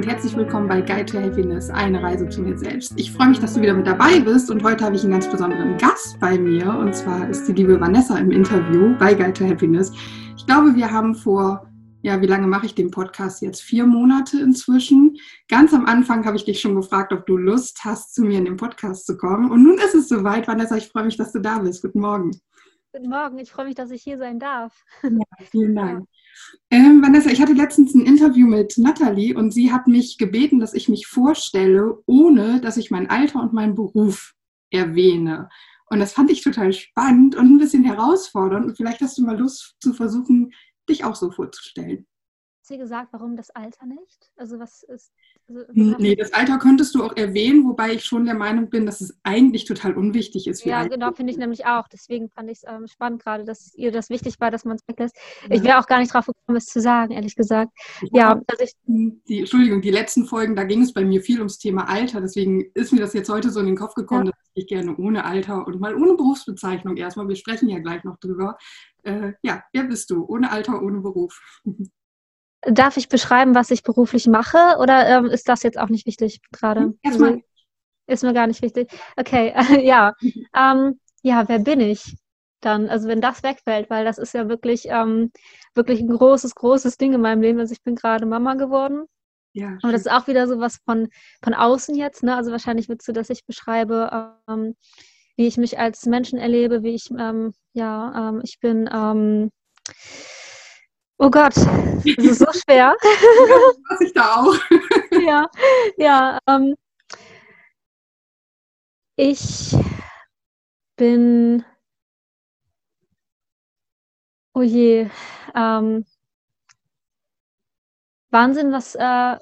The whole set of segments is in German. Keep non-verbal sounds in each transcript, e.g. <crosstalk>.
und herzlich willkommen bei Guide to Happiness, eine Reise zu mir selbst. Ich freue mich, dass du wieder mit dabei bist und heute habe ich einen ganz besonderen Gast bei mir und zwar ist die liebe Vanessa im Interview bei Guide to Happiness. Ich glaube, wir haben vor, ja, wie lange mache ich den Podcast jetzt? Vier Monate inzwischen. Ganz am Anfang habe ich dich schon gefragt, ob du Lust hast, zu mir in den Podcast zu kommen und nun ist es soweit. Vanessa, ich freue mich, dass du da bist. Guten Morgen. Guten Morgen, ich freue mich, dass ich hier sein darf. Ja, vielen Dank. Ähm, Vanessa, ich hatte letztens ein Interview mit Nathalie und sie hat mich gebeten, dass ich mich vorstelle, ohne dass ich mein Alter und meinen Beruf erwähne. Und das fand ich total spannend und ein bisschen herausfordernd. Und vielleicht hast du mal Lust zu versuchen, dich auch so vorzustellen. Hat sie gesagt, warum das Alter nicht? Also was ist nee, das Alter könntest du auch erwähnen, wobei ich schon der Meinung bin, dass es eigentlich total unwichtig ist. ja, Alter. genau, finde ich nämlich auch. Deswegen fand ich es ähm, spannend gerade, dass ihr das wichtig war, dass man es weglässt. Ja. Ich wäre auch gar nicht drauf gekommen, es zu sagen, ehrlich gesagt. Ja, ja also ich, die, Entschuldigung, die letzten Folgen, da ging es bei mir viel ums Thema Alter. Deswegen ist mir das jetzt heute so in den Kopf gekommen, ja. dass ich gerne ohne Alter und mal ohne Berufsbezeichnung erstmal, wir sprechen ja gleich noch drüber. Äh, ja, wer bist du? Ohne Alter, ohne Beruf. <laughs> Darf ich beschreiben, was ich beruflich mache oder ähm, ist das jetzt auch nicht wichtig gerade? Hm, erstmal. Ist mir gar nicht wichtig. Okay, äh, <laughs> ja. Ähm, ja, wer bin ich dann? Also wenn das wegfällt, weil das ist ja wirklich, ähm, wirklich ein großes, großes Ding in meinem Leben. Also ich bin gerade Mama geworden. Ja. Aber das ist auch wieder so was von, von außen jetzt. Ne? Also wahrscheinlich würdest du, dass ich beschreibe, ähm, wie ich mich als Menschen erlebe, wie ich, ähm, ja, ähm, ich bin ähm, Oh Gott, das ist so schwer. <laughs> Was ich da auch. <laughs> ja, ja. Ähm, ich bin. Oh je. Ähm, Wahnsinn, was, äh,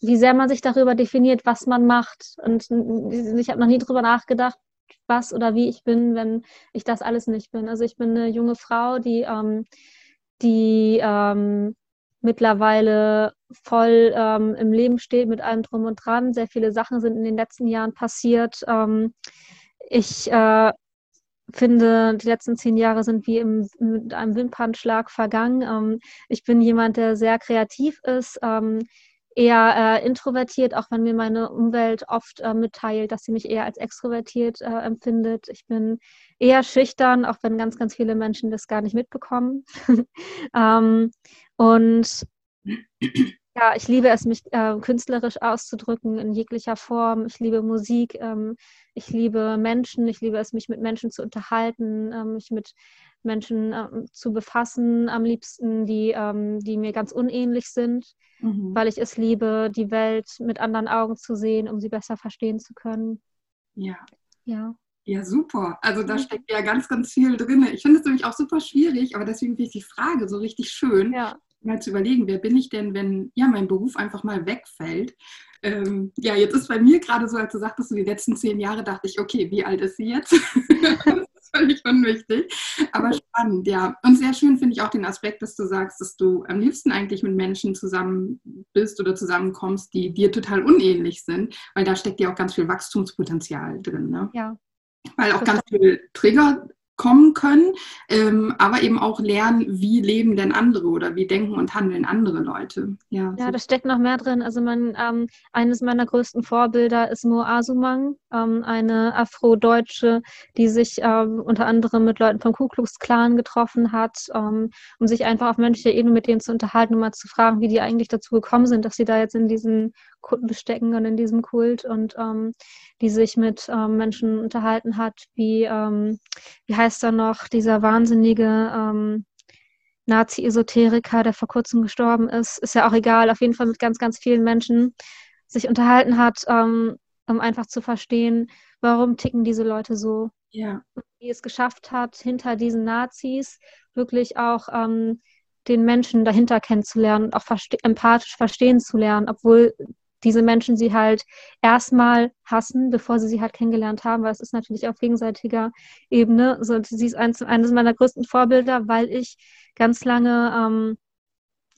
wie sehr man sich darüber definiert, was man macht. Und ich habe noch nie darüber nachgedacht, was oder wie ich bin, wenn ich das alles nicht bin. Also ich bin eine junge Frau, die ähm, die ähm, mittlerweile voll ähm, im Leben steht mit allem drum und dran. Sehr viele Sachen sind in den letzten Jahren passiert. Ähm, ich äh, finde, die letzten zehn Jahre sind wie im, mit einem Wimpernschlag vergangen. Ähm, ich bin jemand, der sehr kreativ ist, ähm, eher äh, introvertiert, auch wenn mir meine Umwelt oft äh, mitteilt, dass sie mich eher als extrovertiert äh, empfindet. Ich bin eher schüchtern, auch wenn ganz, ganz viele Menschen das gar nicht mitbekommen. <laughs> ähm, und ja, ich liebe es, mich äh, künstlerisch auszudrücken in jeglicher Form. Ich liebe Musik, ähm, ich liebe Menschen, ich liebe es, mich mit Menschen zu unterhalten, ähm, mich mit Menschen äh, zu befassen, am liebsten, die, ähm, die mir ganz unähnlich sind, mhm. weil ich es liebe, die Welt mit anderen Augen zu sehen, um sie besser verstehen zu können. Ja. Ja. Ja, super. Also da steckt ja ganz, ganz viel drin. Ich finde es nämlich auch super schwierig, aber deswegen finde ich die Frage so richtig schön, ja. mal zu überlegen, wer bin ich denn, wenn ja mein Beruf einfach mal wegfällt. Ähm, ja, jetzt ist bei mir gerade so, als du sagtest, so die letzten zehn Jahre, dachte ich, okay, wie alt ist sie jetzt? <laughs> <laughs> <laughs> völlig unwichtig. Aber spannend, ja. Und sehr schön finde ich auch den Aspekt, dass du sagst, dass du am liebsten eigentlich mit Menschen zusammen bist oder zusammenkommst, die dir total unähnlich sind, weil da steckt ja auch ganz viel Wachstumspotenzial drin. Ne? Ja. Weil auch ganz viel Trigger kommen können, ähm, aber eben auch lernen, wie leben denn andere oder wie denken und handeln andere Leute. Ja, ja so. da steckt noch mehr drin. Also mein, ähm, eines meiner größten Vorbilder ist Mo Asumang, ähm, eine Afro-Deutsche, die sich ähm, unter anderem mit Leuten vom Ku Klux Klan getroffen hat, ähm, um sich einfach auf menschlicher Ebene mit denen zu unterhalten und mal zu fragen, wie die eigentlich dazu gekommen sind, dass sie da jetzt in diesen Kunden stecken und in diesem Kult und ähm, die sich mit ähm, Menschen unterhalten hat, wie, ähm, wie heißt er noch, dieser wahnsinnige ähm, Nazi-Esoteriker, der vor kurzem gestorben ist, ist ja auch egal, auf jeden Fall mit ganz, ganz vielen Menschen sich unterhalten hat, ähm, um einfach zu verstehen, warum ticken diese Leute so. Ja. Wie es geschafft hat, hinter diesen Nazis wirklich auch ähm, den Menschen dahinter kennenzulernen und auch verste empathisch verstehen zu lernen, obwohl diese Menschen sie halt erstmal hassen, bevor sie sie halt kennengelernt haben, weil es ist natürlich auf gegenseitiger Ebene. Also sie ist eines, eines meiner größten Vorbilder, weil ich ganz lange ähm,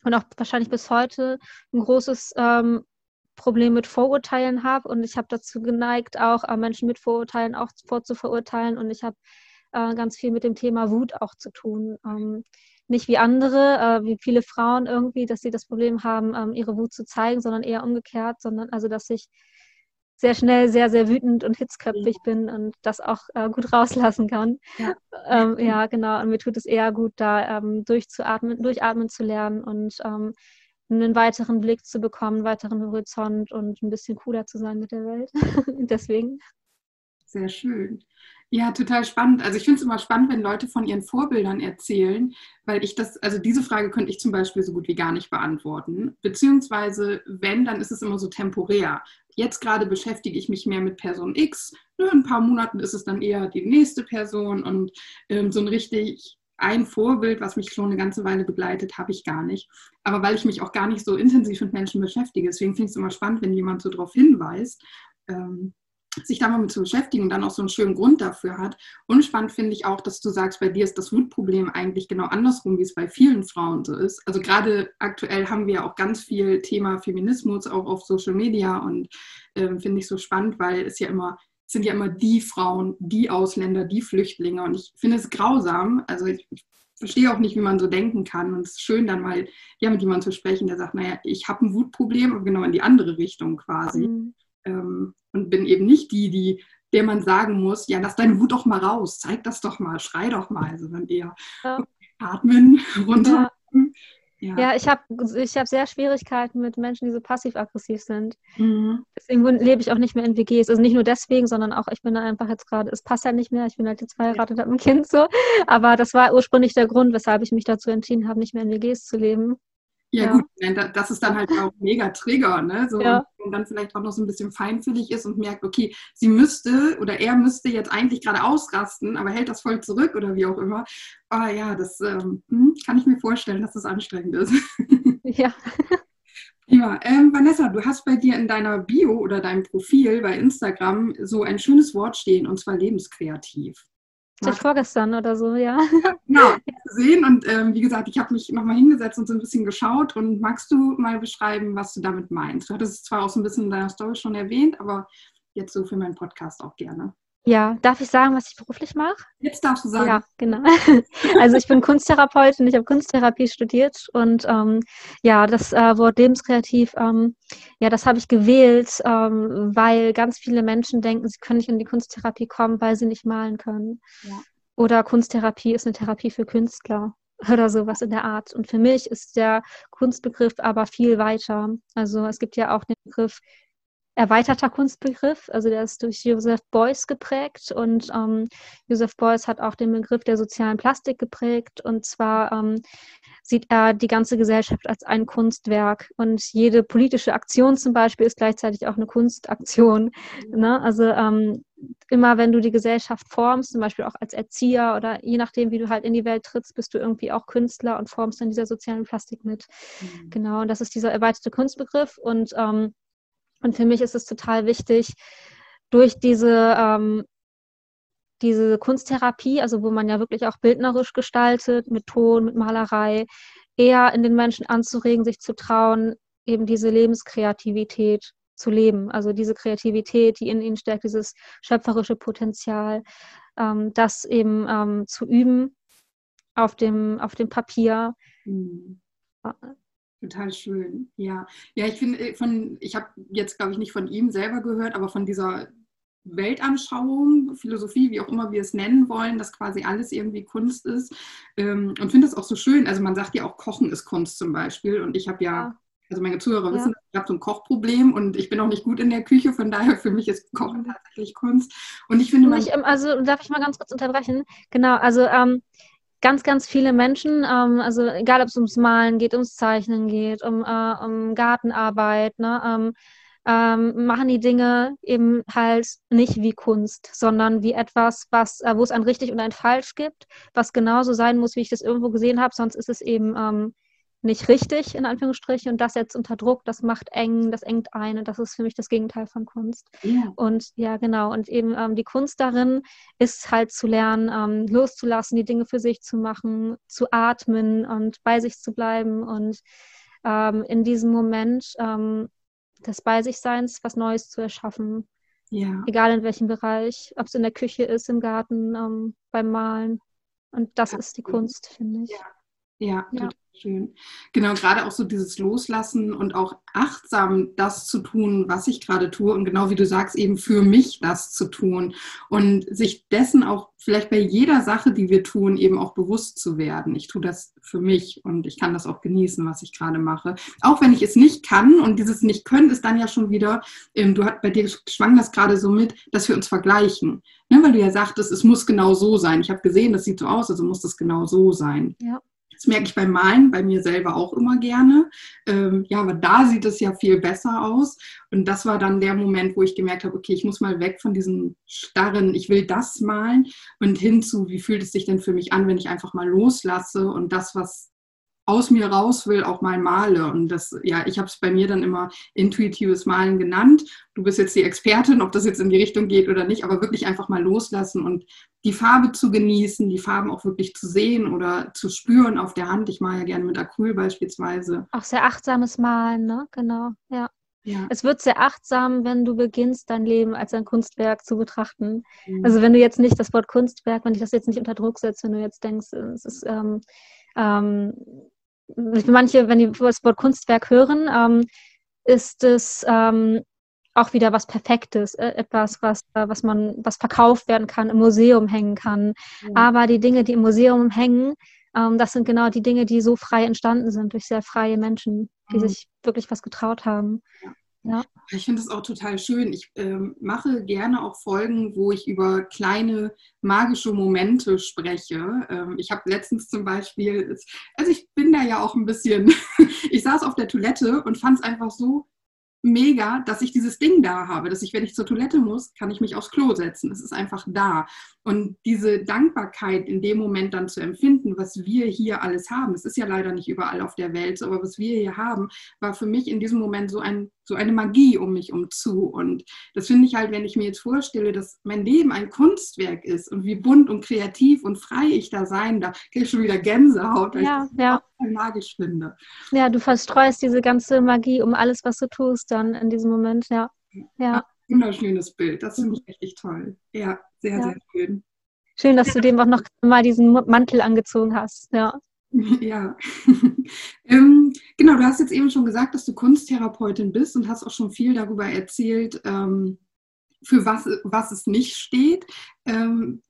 und auch wahrscheinlich bis heute ein großes ähm, Problem mit Vorurteilen habe und ich habe dazu geneigt, auch äh, Menschen mit Vorurteilen auch vorzuverurteilen und ich habe äh, ganz viel mit dem Thema Wut auch zu tun. Ähm, nicht wie andere, äh, wie viele Frauen irgendwie, dass sie das Problem haben, ähm, ihre Wut zu zeigen, sondern eher umgekehrt, sondern also, dass ich sehr schnell sehr, sehr wütend und hitzköpfig bin und das auch äh, gut rauslassen kann. Ja. Ähm, ja. genau. Und mir tut es eher gut, da ähm, durchzuatmen, durchatmen zu lernen und ähm, einen weiteren Blick zu bekommen, einen weiteren Horizont und ein bisschen cooler zu sein mit der Welt. <laughs> Deswegen. Sehr schön. Ja, total spannend. Also ich finde es immer spannend, wenn Leute von ihren Vorbildern erzählen, weil ich das, also diese Frage könnte ich zum Beispiel so gut wie gar nicht beantworten. Beziehungsweise, wenn, dann ist es immer so temporär. Jetzt gerade beschäftige ich mich mehr mit Person X. In ein paar Monaten ist es dann eher die nächste Person und ähm, so ein richtig ein Vorbild, was mich schon eine ganze Weile begleitet, habe ich gar nicht. Aber weil ich mich auch gar nicht so intensiv mit Menschen beschäftige, deswegen finde ich es immer spannend, wenn jemand so darauf hinweist. Ähm, sich da mal mit zu beschäftigen und dann auch so einen schönen Grund dafür hat. Und spannend finde ich auch, dass du sagst, bei dir ist das Wutproblem eigentlich genau andersrum, wie es bei vielen Frauen so ist. Also gerade aktuell haben wir auch ganz viel Thema Feminismus auch auf Social Media und ähm, finde ich so spannend, weil es ja immer es sind ja immer die Frauen, die Ausländer, die Flüchtlinge und ich finde es grausam. Also ich, ich verstehe auch nicht, wie man so denken kann. Und es ist schön, dann mal ja, mit jemandem zu sprechen, der sagt, naja, ich habe ein Wutproblem, aber genau in die andere Richtung quasi. Mhm. Ähm, und bin eben nicht die, die, der man sagen muss, ja, lass deine Wut doch mal raus, zeig das doch mal, schrei doch mal, sondern eher ja. atmen, <laughs> runter. Ja. Ja, ja ich habe ich hab sehr Schwierigkeiten mit Menschen, die so passiv-aggressiv sind. Mhm. Deswegen lebe ich auch nicht mehr in WGs. Also nicht nur deswegen, sondern auch, ich bin da einfach jetzt gerade, es passt halt nicht mehr, ich bin halt jetzt verheiratet, habe ein Kind so. Aber das war ursprünglich der Grund, weshalb ich mich dazu entschieden habe, nicht mehr in WGs zu leben. Ja, ja, gut, das ist dann halt auch mega Trigger, ne? So, ja. Und dann vielleicht auch noch so ein bisschen feinfühlig ist und merkt, okay, sie müsste oder er müsste jetzt eigentlich gerade ausrasten, aber hält das voll zurück oder wie auch immer. Aber ja, das ähm, hm, kann ich mir vorstellen, dass das anstrengend ist. <laughs> Ja. Prima. Ähm, Vanessa, du hast bei dir in deiner Bio oder deinem Profil bei Instagram so ein schönes Wort stehen und zwar lebenskreativ. Seit vorgestern oder so, ja. Genau, <laughs> gesehen und ähm, wie gesagt, ich habe mich nochmal hingesetzt und so ein bisschen geschaut und magst du mal beschreiben, was du damit meinst? Du hattest es zwar auch so ein bisschen in deiner Story schon erwähnt, aber jetzt so für meinen Podcast auch gerne. Ja, darf ich sagen, was ich beruflich mache? Jetzt darfst du sagen. Ja, genau. <laughs> Also ich bin Kunsttherapeutin, ich habe Kunsttherapie studiert und ähm, ja, das äh, Wort lebenskreativ, ähm, ja, das habe ich gewählt, ähm, weil ganz viele Menschen denken, sie können nicht in die Kunsttherapie kommen, weil sie nicht malen können. Ja. Oder Kunsttherapie ist eine Therapie für Künstler <laughs> oder sowas in der Art. Und für mich ist der Kunstbegriff aber viel weiter. Also es gibt ja auch den Begriff erweiterter Kunstbegriff. Also der ist durch Joseph Beuys geprägt und ähm, Joseph Beuys hat auch den Begriff der sozialen Plastik geprägt. Und zwar ähm, sieht er die ganze Gesellschaft als ein Kunstwerk und jede politische Aktion zum Beispiel ist gleichzeitig auch eine Kunstaktion. Ne? Also ähm, immer wenn du die Gesellschaft formst, zum Beispiel auch als Erzieher oder je nachdem, wie du halt in die Welt trittst, bist du irgendwie auch Künstler und formst dann dieser sozialen Plastik mit. Mhm. Genau, und das ist dieser erweiterte Kunstbegriff und ähm, und für mich ist es total wichtig, durch diese, ähm, diese Kunsttherapie, also wo man ja wirklich auch bildnerisch gestaltet, mit Ton, mit Malerei, eher in den Menschen anzuregen, sich zu trauen, eben diese Lebenskreativität zu leben. Also diese Kreativität, die in ihnen steckt, dieses schöpferische Potenzial, ähm, das eben ähm, zu üben auf dem, auf dem Papier. Mhm. Total schön, ja. Ja, ich finde, äh, von, ich habe jetzt, glaube ich, nicht von ihm selber gehört, aber von dieser Weltanschauung, Philosophie, wie auch immer wir es nennen wollen, dass quasi alles irgendwie Kunst ist. Ähm, und finde es auch so schön. Also man sagt ja auch, Kochen ist Kunst zum Beispiel. Und ich habe ja, also meine Zuhörer ja. wissen, ich habe so ein Kochproblem und ich bin auch nicht gut in der Küche. Von daher für mich ist Kochen mhm. tatsächlich Kunst. Und ich finde, man, ich, also darf ich mal ganz kurz unterbrechen? Genau, also ähm, ganz, ganz viele Menschen, ähm, also egal ob es ums Malen geht, ums Zeichnen geht, um, äh, um Gartenarbeit, ne, ähm, ähm, machen die Dinge eben halt nicht wie Kunst, sondern wie etwas, was, äh, wo es ein richtig und ein falsch gibt, was genauso sein muss, wie ich das irgendwo gesehen habe, sonst ist es eben ähm, nicht richtig, in Anführungsstrichen, und das jetzt unter Druck, das macht eng, das engt ein und das ist für mich das Gegenteil von Kunst. Ja. Und ja, genau, und eben ähm, die Kunst darin ist halt zu lernen, ähm, loszulassen, die Dinge für sich zu machen, zu atmen und bei sich zu bleiben und ähm, in diesem Moment ähm, des Bei sich Seins was Neues zu erschaffen. Ja. Egal in welchem Bereich, ob es in der Küche ist, im Garten, ähm, beim Malen. Und das ja. ist die Kunst, finde ich. Ja Ja, ja. Schön. Genau, gerade auch so dieses Loslassen und auch achtsam das zu tun, was ich gerade tue und genau wie du sagst, eben für mich das zu tun und sich dessen auch vielleicht bei jeder Sache, die wir tun, eben auch bewusst zu werden. Ich tue das für mich und ich kann das auch genießen, was ich gerade mache. Auch wenn ich es nicht kann und dieses nicht können ist dann ja schon wieder, ähm, du hat bei dir schwang das gerade so mit, dass wir uns vergleichen. Ne, weil du ja sagtest, es muss genau so sein. Ich habe gesehen, das sieht so aus, also muss das genau so sein. Ja. Das merke ich beim Malen, bei mir selber auch immer gerne. Ähm, ja, aber da sieht es ja viel besser aus. Und das war dann der Moment, wo ich gemerkt habe, okay, ich muss mal weg von diesem starren, ich will das malen und hin zu, wie fühlt es sich denn für mich an, wenn ich einfach mal loslasse und das, was aus mir raus will, auch mal male. Und das, ja, ich habe es bei mir dann immer intuitives Malen genannt. Du bist jetzt die Expertin, ob das jetzt in die Richtung geht oder nicht, aber wirklich einfach mal loslassen und die Farbe zu genießen, die Farben auch wirklich zu sehen oder zu spüren auf der Hand. Ich male ja gerne mit Acryl beispielsweise. Auch sehr achtsames Malen, ne? Genau, ja. Ja. Es wird sehr achtsam, wenn du beginnst, dein Leben als ein Kunstwerk zu betrachten. Mhm. Also wenn du jetzt nicht das Wort Kunstwerk, wenn ich das jetzt nicht unter Druck setze, wenn du jetzt denkst, es ist ähm, ähm, manche, wenn die das Wort Kunstwerk hören, ähm, ist es ähm, auch wieder was Perfektes, äh, etwas, was, äh, was man, was verkauft werden kann, im Museum hängen kann. Ja. Aber die Dinge, die im Museum hängen, ähm, das sind genau die Dinge, die so frei entstanden sind durch sehr freie Menschen, die mhm. sich wirklich was getraut haben. Ja. Ja. Ich finde es auch total schön. Ich ähm, mache gerne auch Folgen, wo ich über kleine magische Momente spreche. Ähm, ich habe letztens zum Beispiel, also ich bin da ja auch ein bisschen, <laughs> ich saß auf der Toilette und fand es einfach so mega, dass ich dieses Ding da habe, dass ich, wenn ich zur Toilette muss, kann ich mich aufs Klo setzen. Es ist einfach da. Und diese Dankbarkeit in dem Moment dann zu empfinden, was wir hier alles haben, es ist ja leider nicht überall auf der Welt, aber was wir hier haben, war für mich in diesem Moment so, ein, so eine Magie um mich um zu. Und das finde ich halt, wenn ich mir jetzt vorstelle, dass mein Leben ein Kunstwerk ist und wie bunt und kreativ und frei ich da sein darf, kriege ich schon wieder Gänsehaut, ja, ja. Magisch finde. Ja, du verstreust diese ganze Magie um alles, was du tust dann in diesem Moment, ja. Ja. Wunderschönes Bild. Das finde ich richtig toll. Ja, sehr, ja. sehr schön. Schön, dass du dem auch noch mal diesen Mantel angezogen hast. Ja. <laughs> Ja, <laughs> ähm, genau, du hast jetzt eben schon gesagt, dass du Kunsttherapeutin bist und hast auch schon viel darüber erzählt, ähm, für was, was es nicht steht. Ähm,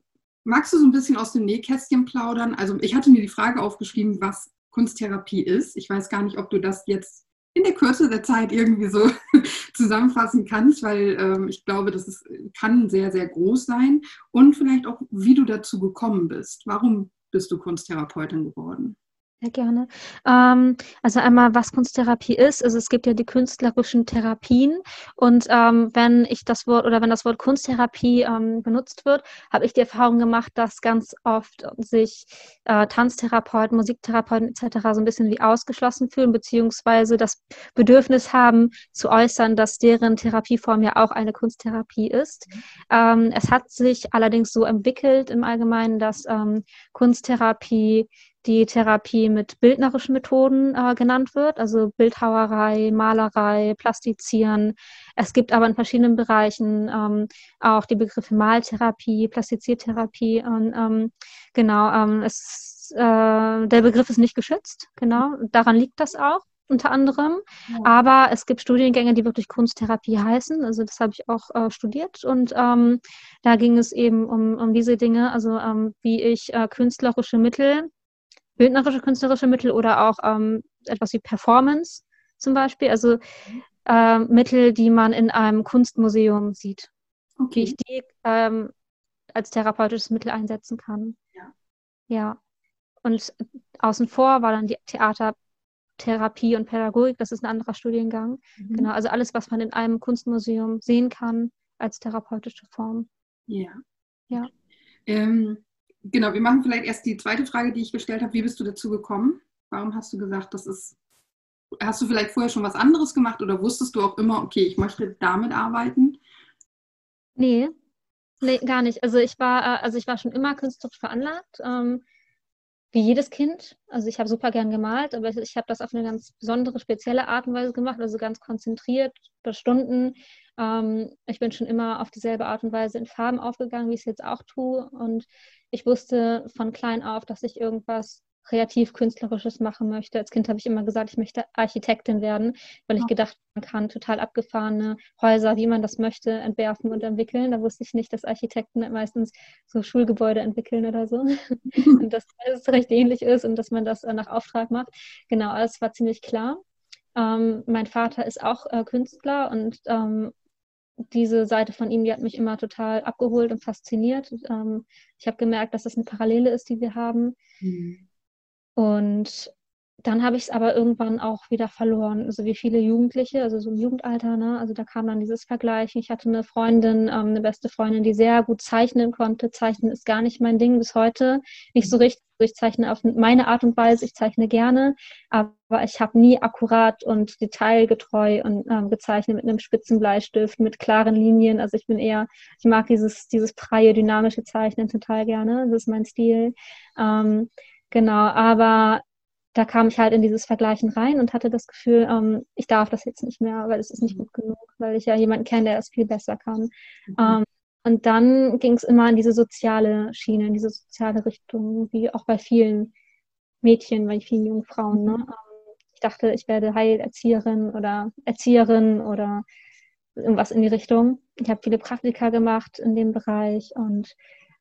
magst du so ein bisschen aus dem Nähkästchen plaudern? Also ich hatte mir die Frage aufgeschrieben, was Kunsttherapie ist. Ich weiß gar nicht, ob du das jetzt in der Kürze der Zeit irgendwie so <laughs> zusammenfassen kannst, weil ähm, ich glaube, das ist, kann sehr, sehr groß sein. Und vielleicht auch, wie du dazu gekommen bist. Warum bist du Kunsttherapeutin geworden? Sehr gerne. Ähm, also einmal, was Kunsttherapie ist. Also es gibt ja die künstlerischen Therapien und ähm, wenn ich das Wort oder wenn das Wort Kunsttherapie ähm, benutzt wird, habe ich die Erfahrung gemacht, dass ganz oft sich äh, Tanztherapeuten, Musiktherapeuten etc. so ein bisschen wie ausgeschlossen fühlen, beziehungsweise das Bedürfnis haben zu äußern, dass deren Therapieform ja auch eine Kunsttherapie ist. Mhm. es hat sich allerdings so entwickelt im Allgemeinen, dass ähm, Kunsttherapie die Therapie mit bildnerischen Methoden äh, genannt wird, also Bildhauerei, Malerei, Plastizieren. Es gibt aber in verschiedenen Bereichen ähm, auch die Begriffe Maltherapie, Plastiziertherapie und ähm, genau, ähm, es, äh, der Begriff ist nicht geschützt, genau, daran liegt das auch unter anderem. Ja. Aber es gibt Studiengänge, die wirklich Kunsttherapie heißen. Also das habe ich auch äh, studiert und ähm, da ging es eben um, um diese Dinge, also ähm, wie ich äh, künstlerische Mittel bildnerische künstlerische Mittel oder auch ähm, etwas wie Performance zum Beispiel. Also äh, Mittel, die man in einem Kunstmuseum sieht. Okay. Wie ich die ähm, als therapeutisches Mittel einsetzen kann. Ja. Ja. Und außen vor war dann die Theatertherapie und Pädagogik, das ist ein anderer Studiengang. Mhm. Genau, also alles, was man in einem Kunstmuseum sehen kann als therapeutische Form. Ja. Ja. Ähm, Genau, wir machen vielleicht erst die zweite Frage, die ich gestellt habe. Wie bist du dazu gekommen? Warum hast du gesagt, das ist. Hast du vielleicht vorher schon was anderes gemacht oder wusstest du auch immer, okay, ich möchte damit arbeiten? Nee, nee, gar nicht. Also ich war, äh, also ich war schon immer künstlerisch veranlagt. Ähm, wie jedes Kind. Also ich habe super gern gemalt, aber ich, habe das auf eine ganz besondere, spezielle Art und Weise gemacht, also ganz konzentriert, über Stunden. Ähm, ich bin schon immer auf dieselbe Art und Weise in Farben aufgegangen, wie ich es jetzt auch tue. Und ich wusste von klein auf, dass ich irgendwas kreativ-künstlerisches machen möchte. Als Kind habe ich immer gesagt, ich möchte Architektin werden, weil ich gedacht, man kann total abgefahrene Häuser, wie man das möchte, entwerfen und entwickeln. Da wusste ich nicht, dass Architekten meistens so Schulgebäude entwickeln oder so. <laughs> und dass es recht ähnlich ist und dass man das äh, nach Auftrag macht. Genau, alles war ziemlich klar. Ähm, mein Vater ist auch äh, Künstler und ähm, diese Seite von ihm, die hat mich immer total abgeholt und fasziniert. Ähm, ich habe gemerkt, dass das eine Parallele ist, die wir haben. Mhm. Und dann habe ich es aber irgendwann auch wieder verloren. Also wie viele Jugendliche, also so im Jugendalter, ne? Also da kam dann dieses Vergleichen. Ich hatte eine Freundin, ähm, eine beste Freundin, die sehr gut zeichnen konnte. Zeichnen ist gar nicht mein Ding bis heute. Nicht so richtig. Ich zeichne auf meine Art und Weise. Ich zeichne gerne, aber ich habe nie akkurat und detailgetreu und ähm, gezeichnet mit einem spitzen Bleistift, mit klaren Linien. Also ich bin eher, ich mag dieses, dieses freie, dynamische Zeichnen total gerne. Das ist mein Stil. Ähm, Genau, aber da kam ich halt in dieses Vergleichen rein und hatte das Gefühl, ähm, ich darf das jetzt nicht mehr, weil es ist nicht mhm. gut genug, weil ich ja jemanden kenne, der es viel besser kann. Mhm. Ähm, und dann ging es immer in diese soziale Schiene, in diese soziale Richtung, wie auch bei vielen Mädchen, bei vielen jungen Frauen. Ne? Mhm. Ähm, ich dachte, ich werde Heilerzieherin oder Erzieherin oder irgendwas in die Richtung. Ich habe viele Praktika gemacht in dem Bereich und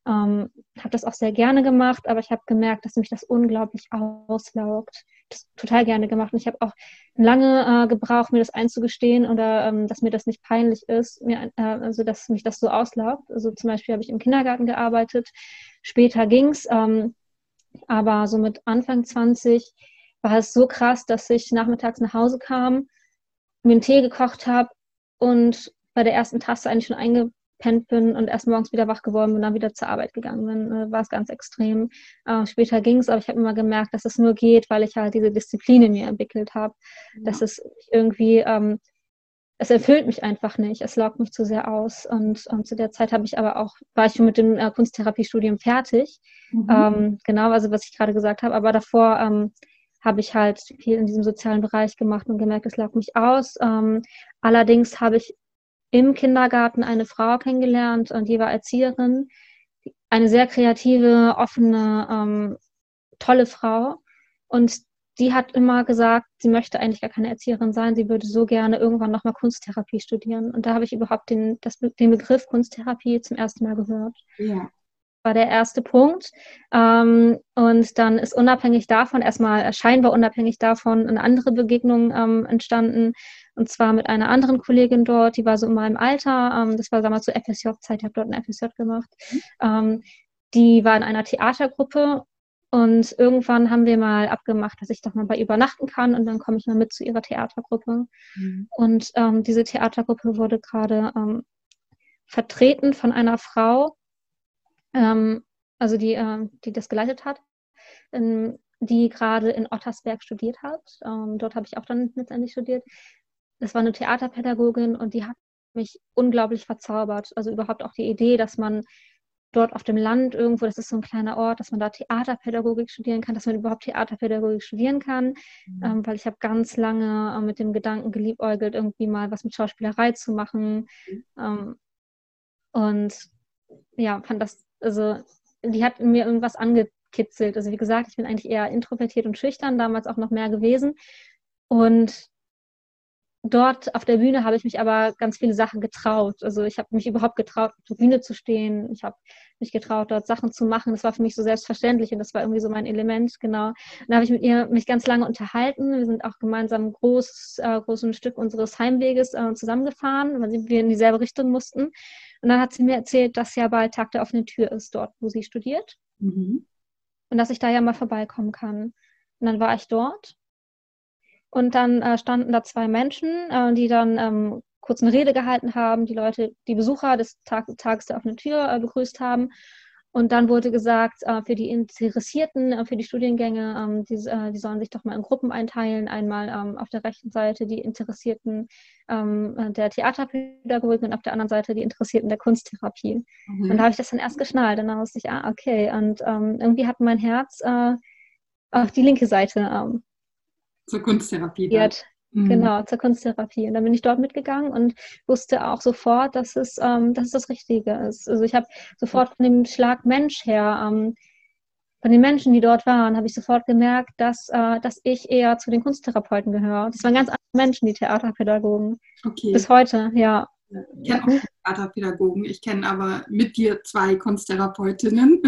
ähm, habe das auch sehr gerne gemacht, aber ich habe gemerkt, dass mich das unglaublich auslaugt. Das total gerne gemacht. Und ich habe auch lange äh, gebraucht, mir das einzugestehen oder ähm, dass mir das nicht peinlich ist, mir, äh, also dass mich das so auslaugt. Also zum Beispiel habe ich im Kindergarten gearbeitet. Später ging's, ähm, aber so mit Anfang 20 war es so krass, dass ich nachmittags nach Hause kam, mir einen Tee gekocht habe und bei der ersten Tasse eigentlich schon einge gepennt bin und erst morgens wieder wach geworden bin und dann wieder zur Arbeit gegangen bin, äh, war es ganz extrem. Äh, später ging es, aber ich habe immer gemerkt, dass es nur geht, weil ich halt diese Disziplin in mir entwickelt habe. Ja. Dass es irgendwie, ähm, es erfüllt mich einfach nicht, es lockt mich zu sehr aus. Und, und zu der Zeit habe ich aber auch, war ich schon mit dem äh, Kunsttherapiestudium fertig. Mhm. Ähm, genau, also was ich gerade gesagt habe, aber davor ähm, habe ich halt viel in diesem sozialen Bereich gemacht und gemerkt, es lockt mich aus. Ähm, allerdings habe ich im Kindergarten eine Frau kennengelernt und die war Erzieherin. Eine sehr kreative, offene, ähm, tolle Frau. Und die hat immer gesagt, sie möchte eigentlich gar keine Erzieherin sein, sie würde so gerne irgendwann nochmal Kunsttherapie studieren. Und da habe ich überhaupt den, das, den Begriff Kunsttherapie zum ersten Mal gehört. Ja. War der erste Punkt. Ähm, und dann ist unabhängig davon, erstmal scheinbar unabhängig davon, eine andere Begegnung ähm, entstanden. Und zwar mit einer anderen Kollegin dort, die war so in meinem Alter. Ähm, das war damals so FSJ-Zeit, ich habe dort ein FSJ gemacht. Mhm. Ähm, die war in einer Theatergruppe und irgendwann haben wir mal abgemacht, dass ich doch mal bei übernachten kann und dann komme ich mal mit zu ihrer Theatergruppe. Mhm. Und ähm, diese Theatergruppe wurde gerade ähm, vertreten von einer Frau, ähm, also die, äh, die das geleitet hat, in, die gerade in Ottersberg studiert hat. Ähm, dort habe ich auch dann letztendlich studiert das war eine Theaterpädagogin und die hat mich unglaublich verzaubert. Also überhaupt auch die Idee, dass man dort auf dem Land irgendwo, das ist so ein kleiner Ort, dass man da Theaterpädagogik studieren kann, dass man überhaupt Theaterpädagogik studieren kann, mhm. ähm, weil ich habe ganz lange äh, mit dem Gedanken geliebäugelt, irgendwie mal was mit Schauspielerei zu machen. Mhm. Ähm, und ja, fand das, also die hat mir irgendwas angekitzelt. Also wie gesagt, ich bin eigentlich eher introvertiert und schüchtern, damals auch noch mehr gewesen. Und dort auf der Bühne habe ich mich aber ganz viele Sachen getraut. Also ich habe mich überhaupt getraut, auf der Bühne zu stehen. Ich habe mich getraut, dort Sachen zu machen. Das war für mich so selbstverständlich und das war irgendwie so mein Element, genau. Und da habe ich mit ihr mich ganz lange unterhalten. Wir sind auch gemeinsam groß, äh, großen Stück unseres Heimweges äh, zusammengefahren, weil wir in dieselbe Richtung mussten. Und dann hat sie mir erzählt, dass ja bald Tag der offenen Tür ist, dort, wo sie studiert. Mhm. Und dass ich da ja mal vorbeikommen kann. Und dann war ich dort und dann äh, standen da zwei Menschen, äh, die dann ähm, kurz eine Rede gehalten haben, die Leute, die Besucher des Tag, Tages der offenen Tür äh, begrüßt haben. Und dann wurde gesagt, äh, für die Interessierten, äh, für die Studiengänge, ähm, die, äh, die, sollen sich doch mal in Gruppen einteilen. Einmal ähm, auf der rechten Seite die Interessierten ähm, der Theaterpädagogik und auf der anderen Seite die Interessierten der Kunsttherapie. Mhm. Und da habe ich das dann erst geschnallt. Und dann wusste ich, ah, okay. Und ähm, irgendwie hat mein Herz auch die linke Seite zur Kunsttherapie. Mhm. Genau, zur Kunsttherapie. Und dann bin ich dort mitgegangen und wusste auch sofort, dass es, ähm, dass es das Richtige ist. Also ich habe sofort von dem Schlag Mensch her ähm, von den Menschen, die dort waren, habe ich sofort gemerkt, dass, äh, dass ich eher zu den Kunsttherapeuten gehöre. Das waren ganz andere Menschen, die Theaterpädagogen. Okay. Bis heute, ja. Ich kenne auch Theaterpädagogen. Ich kenne aber mit dir zwei Kunsttherapeutinnen.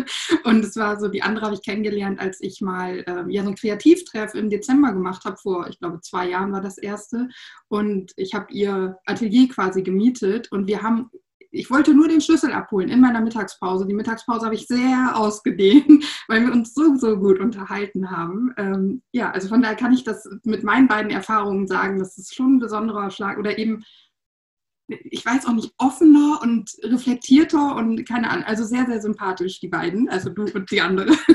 Und es war so, die andere habe ich kennengelernt, als ich mal äh, ja, so ein Kreativtreff im Dezember gemacht habe. Vor, ich glaube, zwei Jahren war das erste. Und ich habe ihr Atelier quasi gemietet. Und wir haben ich wollte nur den Schlüssel abholen in meiner Mittagspause. Die Mittagspause habe ich sehr ausgedehnt, <laughs> weil wir uns so, so gut unterhalten haben. Ähm, ja, also von daher kann ich das mit meinen beiden Erfahrungen sagen, dass es schon ein besonderer Schlag oder eben ich weiß auch nicht, offener und reflektierter und keine Ahnung, also sehr, sehr sympathisch, die beiden, also du und die andere. <laughs>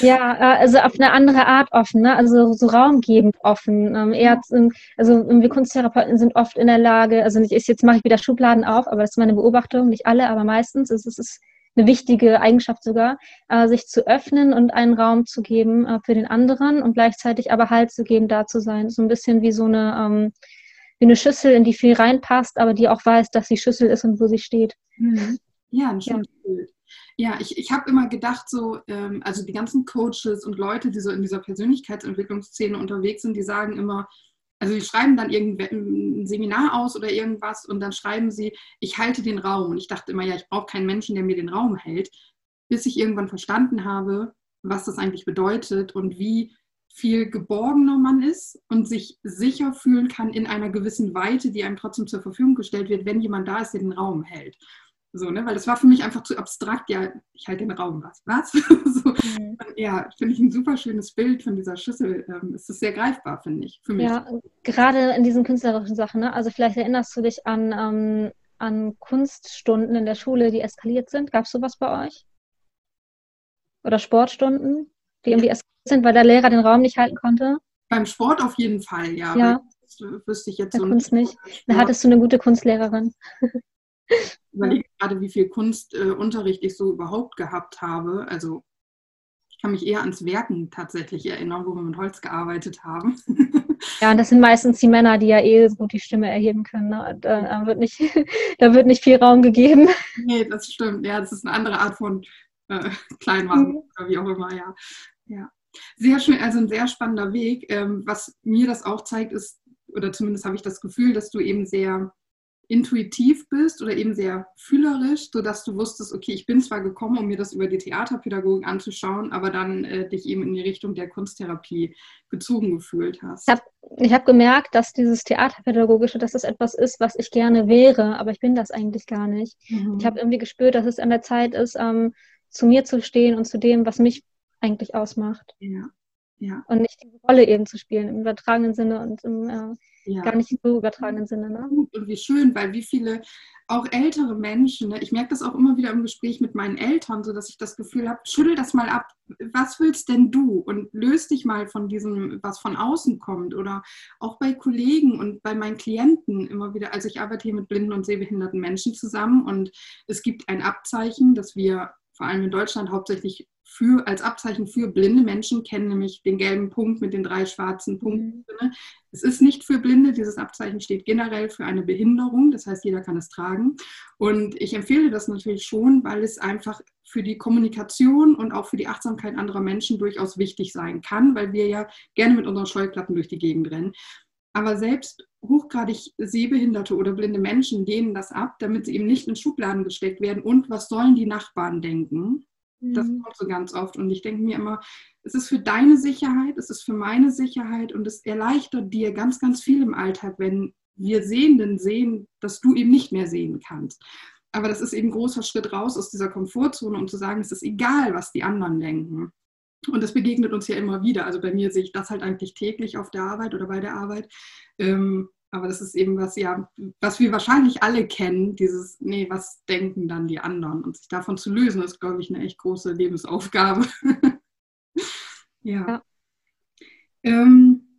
Ja, äh, also auf eine andere Art offen, ne? also so raumgebend offen. Ähm, eher, also wir Kunsttherapeuten sind oft in der Lage, also nicht, jetzt mache ich wieder Schubladen auf, aber das ist meine Beobachtung, nicht alle, aber meistens ist es eine wichtige Eigenschaft sogar, äh, sich zu öffnen und einen Raum zu geben äh, für den anderen und gleichzeitig aber Halt zu geben, da zu sein. So ein bisschen wie so eine ähm, wie eine Schüssel, in die viel reinpasst, aber die auch weiß, dass sie Schüssel ist und wo sie steht. Mhm. Ja, ein schönes ja. Bild. Ja, ich, ich habe immer gedacht, so, ähm, also die ganzen Coaches und Leute, die so in dieser Persönlichkeitsentwicklungsszene unterwegs sind, die sagen immer, also die schreiben dann irgendein Seminar aus oder irgendwas und dann schreiben sie, ich halte den Raum. Und ich dachte immer, ja, ich brauche keinen Menschen, der mir den Raum hält, bis ich irgendwann verstanden habe, was das eigentlich bedeutet und wie viel geborgener man ist und sich sicher fühlen kann in einer gewissen Weite, die einem trotzdem zur Verfügung gestellt wird, wenn jemand da ist, der den Raum hält. So, ne? Weil das war für mich einfach zu abstrakt, ja, ich halte den Raum, was? Was? <laughs> so. mhm. Ja, finde ich ein super schönes Bild von dieser Schüssel. Ähm, es ist sehr greifbar, finde ich, für mich. Ja, gerade in diesen künstlerischen Sachen, ne? Also vielleicht erinnerst du dich an, ähm, an Kunststunden in der Schule, die eskaliert sind. Gab es sowas bei euch? Oder Sportstunden, die irgendwie eskaliert sind, weil der Lehrer den Raum nicht halten konnte? Beim Sport auf jeden Fall, ja. Ja. Das wüsste ich jetzt Bei so Kunst nicht. Da hattest du eine gute Kunstlehrerin. Ich überlege gerade, wie viel Kunstunterricht äh, ich so überhaupt gehabt habe. Also ich kann mich eher ans Werken tatsächlich erinnern, wo wir mit Holz gearbeitet haben. Ja, und das sind meistens die Männer, die ja eh gut die Stimme erheben können. Ne? Da, da, wird nicht, <laughs> da wird nicht viel Raum gegeben. Nee, das stimmt. Ja, das ist eine andere Art von äh, <laughs> Kleinwagen mhm. oder wie auch immer, ja. ja. Sehr schön, also ein sehr spannender Weg. Ähm, was mir das auch zeigt, ist, oder zumindest habe ich das Gefühl, dass du eben sehr intuitiv bist oder eben sehr fühlerisch, sodass du wusstest, okay, ich bin zwar gekommen, um mir das über die Theaterpädagogik anzuschauen, aber dann äh, dich eben in die Richtung der Kunsttherapie gezogen gefühlt hast. Ich habe hab gemerkt, dass dieses Theaterpädagogische, dass das etwas ist, was ich gerne wäre, aber ich bin das eigentlich gar nicht. Mhm. Ich habe irgendwie gespürt, dass es an der Zeit ist, ähm, zu mir zu stehen und zu dem, was mich eigentlich ausmacht. Ja. Ja. Und nicht die Rolle eben zu spielen im übertragenen Sinne und im äh, ja. gar nicht so übertragenen Sinne. Ne? Und wie schön, weil wie viele auch ältere Menschen, ne, ich merke das auch immer wieder im Gespräch mit meinen Eltern, so dass ich das Gefühl habe, schüttel das mal ab, was willst denn du? Und löst dich mal von diesem, was von außen kommt. Oder auch bei Kollegen und bei meinen Klienten immer wieder, also ich arbeite hier mit blinden und sehbehinderten Menschen zusammen und es gibt ein Abzeichen, dass wir vor allem in Deutschland hauptsächlich für, als Abzeichen für blinde Menschen kennen, nämlich den gelben Punkt mit den drei schwarzen Punkten. Mhm. Es ist nicht für Blinde, dieses Abzeichen steht generell für eine Behinderung, das heißt, jeder kann es tragen. Und ich empfehle das natürlich schon, weil es einfach für die Kommunikation und auch für die Achtsamkeit anderer Menschen durchaus wichtig sein kann, weil wir ja gerne mit unseren Scheuklappen durch die Gegend rennen. Aber selbst hochgradig sehbehinderte oder blinde Menschen lehnen das ab, damit sie eben nicht in Schubladen gesteckt werden. Und was sollen die Nachbarn denken? Das mhm. kommt so ganz oft. Und ich denke mir immer, es ist für deine Sicherheit, es ist für meine Sicherheit und es erleichtert dir ganz, ganz viel im Alltag, wenn wir Sehenden sehen, dass du eben nicht mehr sehen kannst. Aber das ist eben ein großer Schritt raus aus dieser Komfortzone, um zu sagen, es ist egal, was die anderen denken. Und das begegnet uns ja immer wieder. Also bei mir sehe ich das halt eigentlich täglich auf der Arbeit oder bei der Arbeit. Ähm, aber das ist eben was, ja, was wir wahrscheinlich alle kennen, dieses, nee, was denken dann die anderen? Und sich davon zu lösen, ist, glaube ich, eine echt große Lebensaufgabe. <laughs> ja. ja. Ähm,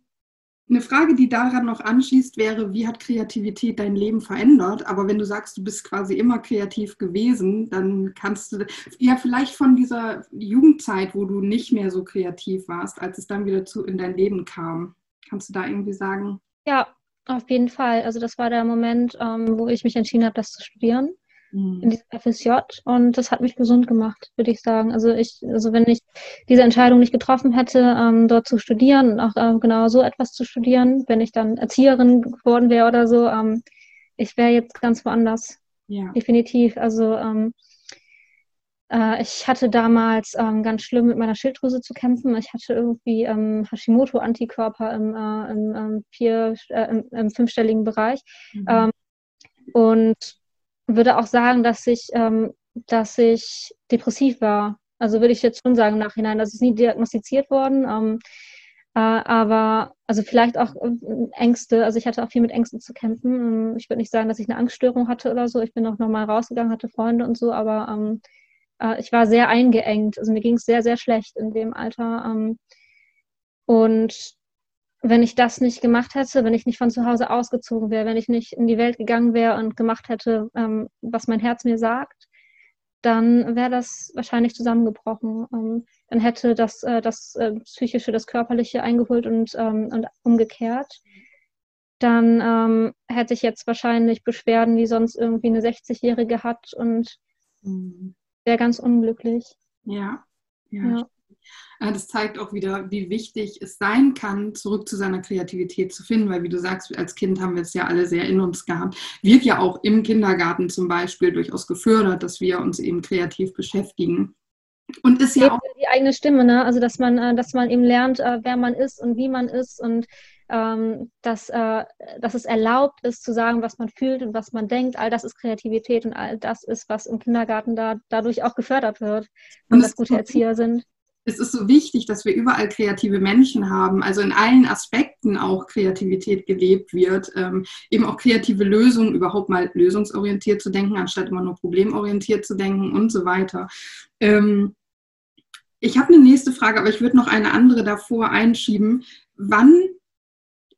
eine Frage, die daran noch anschließt, wäre, wie hat Kreativität dein Leben verändert? Aber wenn du sagst, du bist quasi immer kreativ gewesen, dann kannst du ja vielleicht von dieser Jugendzeit, wo du nicht mehr so kreativ warst, als es dann wieder zu in dein Leben kam, kannst du da irgendwie sagen? Ja, auf jeden Fall. Also das war der Moment, ähm, wo ich mich entschieden habe, das zu studieren. Mhm. in diesem FSJ und das hat mich gesund gemacht, würde ich sagen. Also ich, also wenn ich diese Entscheidung nicht getroffen hätte, ähm, dort zu studieren und auch äh, genau so etwas zu studieren, wenn ich dann Erzieherin geworden wäre oder so, ähm, ich wäre jetzt ganz woanders. Ja. Definitiv. Also ähm, äh, ich hatte damals ähm, ganz schlimm mit meiner Schilddrüse zu kämpfen. Ich hatte irgendwie ähm, Hashimoto-Antikörper im, äh, im, ähm, vier, äh, im, im, fünfstelligen Bereich. Mhm. Und würde auch sagen, dass ich, ähm, dass ich depressiv war. Also würde ich jetzt schon sagen im Nachhinein. Das ist nie diagnostiziert worden. Ähm, äh, aber also vielleicht auch äh, Ängste. Also ich hatte auch viel mit Ängsten zu kämpfen. Ich würde nicht sagen, dass ich eine Angststörung hatte oder so. Ich bin auch normal rausgegangen, hatte Freunde und so, aber ähm, äh, ich war sehr eingeengt. Also mir ging es sehr, sehr schlecht in dem Alter. Ähm, und wenn ich das nicht gemacht hätte, wenn ich nicht von zu Hause ausgezogen wäre, wenn ich nicht in die Welt gegangen wäre und gemacht hätte, ähm, was mein Herz mir sagt, dann wäre das wahrscheinlich zusammengebrochen. Ähm, dann hätte das, äh, das äh, Psychische das Körperliche eingeholt und, ähm, und umgekehrt. Dann ähm, hätte ich jetzt wahrscheinlich Beschwerden, die sonst irgendwie eine 60-Jährige hat und mhm wäre ganz unglücklich. Ja, ja. ja. Das zeigt auch wieder, wie wichtig es sein kann, zurück zu seiner Kreativität zu finden, weil wie du sagst, als Kind haben wir es ja alle sehr in uns gehabt. Wird ja auch im Kindergarten zum Beispiel durchaus gefördert, dass wir uns eben kreativ beschäftigen. Und ist ja auch die eigene Stimme, ne? Also dass man, äh, dass man eben lernt, äh, wer man ist und wie man ist und ähm, dass, äh, dass es erlaubt ist zu sagen, was man fühlt und was man denkt. All das ist Kreativität und all das ist, was im Kindergarten da, dadurch auch gefördert wird, wenn das gute Erzieher sind. Es ist so wichtig, dass wir überall kreative Menschen haben, also in allen Aspekten auch Kreativität gelebt wird, ähm, eben auch kreative Lösungen, überhaupt mal lösungsorientiert zu denken, anstatt immer nur problemorientiert zu denken und so weiter. Ähm, ich habe eine nächste Frage, aber ich würde noch eine andere davor einschieben. Wann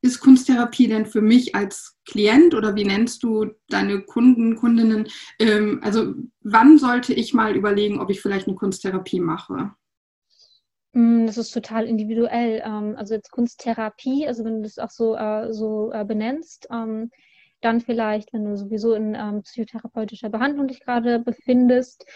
ist Kunsttherapie denn für mich als Klient oder wie nennst du deine Kunden, Kundinnen? Ähm, also wann sollte ich mal überlegen, ob ich vielleicht eine Kunsttherapie mache? Mm, das ist total individuell. Ähm, also jetzt Kunsttherapie, also wenn du das auch so, äh, so äh, benennst, ähm, dann vielleicht, wenn du sowieso in ähm, psychotherapeutischer Behandlung dich gerade befindest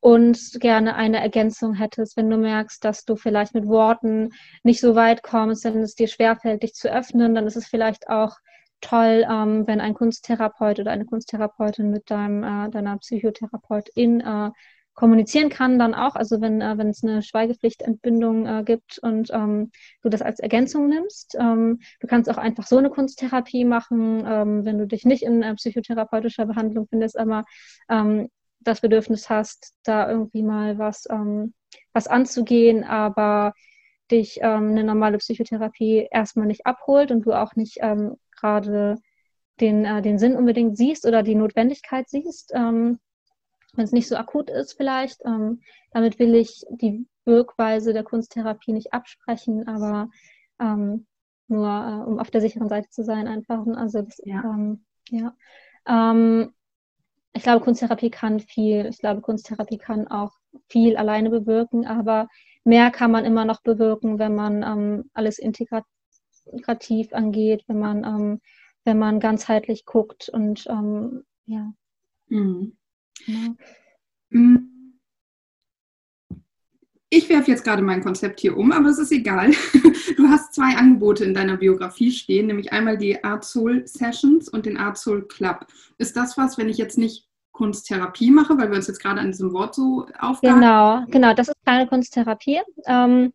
und gerne eine Ergänzung hättest, wenn du merkst, dass du vielleicht mit Worten nicht so weit kommst, wenn es dir schwerfällt, dich zu öffnen, dann ist es vielleicht auch toll, ähm, wenn ein Kunsttherapeut oder eine Kunsttherapeutin mit deinem, äh, deiner Psychotherapeutin äh, kommunizieren kann, dann auch, also wenn, äh, wenn es eine Schweigepflichtentbindung äh, gibt und ähm, du das als Ergänzung nimmst. Ähm, du kannst auch einfach so eine Kunsttherapie machen, ähm, wenn du dich nicht in äh, psychotherapeutischer Behandlung findest, aber ähm, das Bedürfnis hast, da irgendwie mal was, ähm, was anzugehen, aber dich ähm, eine normale Psychotherapie erstmal nicht abholt und du auch nicht ähm, gerade den, äh, den Sinn unbedingt siehst oder die Notwendigkeit siehst, ähm, wenn es nicht so akut ist vielleicht. Ähm, damit will ich die Wirkweise der Kunsttherapie nicht absprechen, aber ähm, nur äh, um auf der sicheren Seite zu sein einfach. Also das, ja. ja. Ähm, ich glaube, Kunsttherapie kann viel. Ich glaube, Kunsttherapie kann auch viel alleine bewirken, aber mehr kann man immer noch bewirken, wenn man ähm, alles integrativ angeht, wenn man, ähm, wenn man ganzheitlich guckt und ähm, ja. Mhm. Mhm. Ich werfe jetzt gerade mein Konzept hier um, aber es ist egal. <laughs> Du hast zwei Angebote in deiner Biografie stehen, nämlich einmal die Art Soul Sessions und den Art Soul Club. Ist das was, wenn ich jetzt nicht Kunsttherapie mache, weil wir uns jetzt gerade an diesem Wort so aufgaben? Genau, genau, das ist keine Kunsttherapie. Ähm,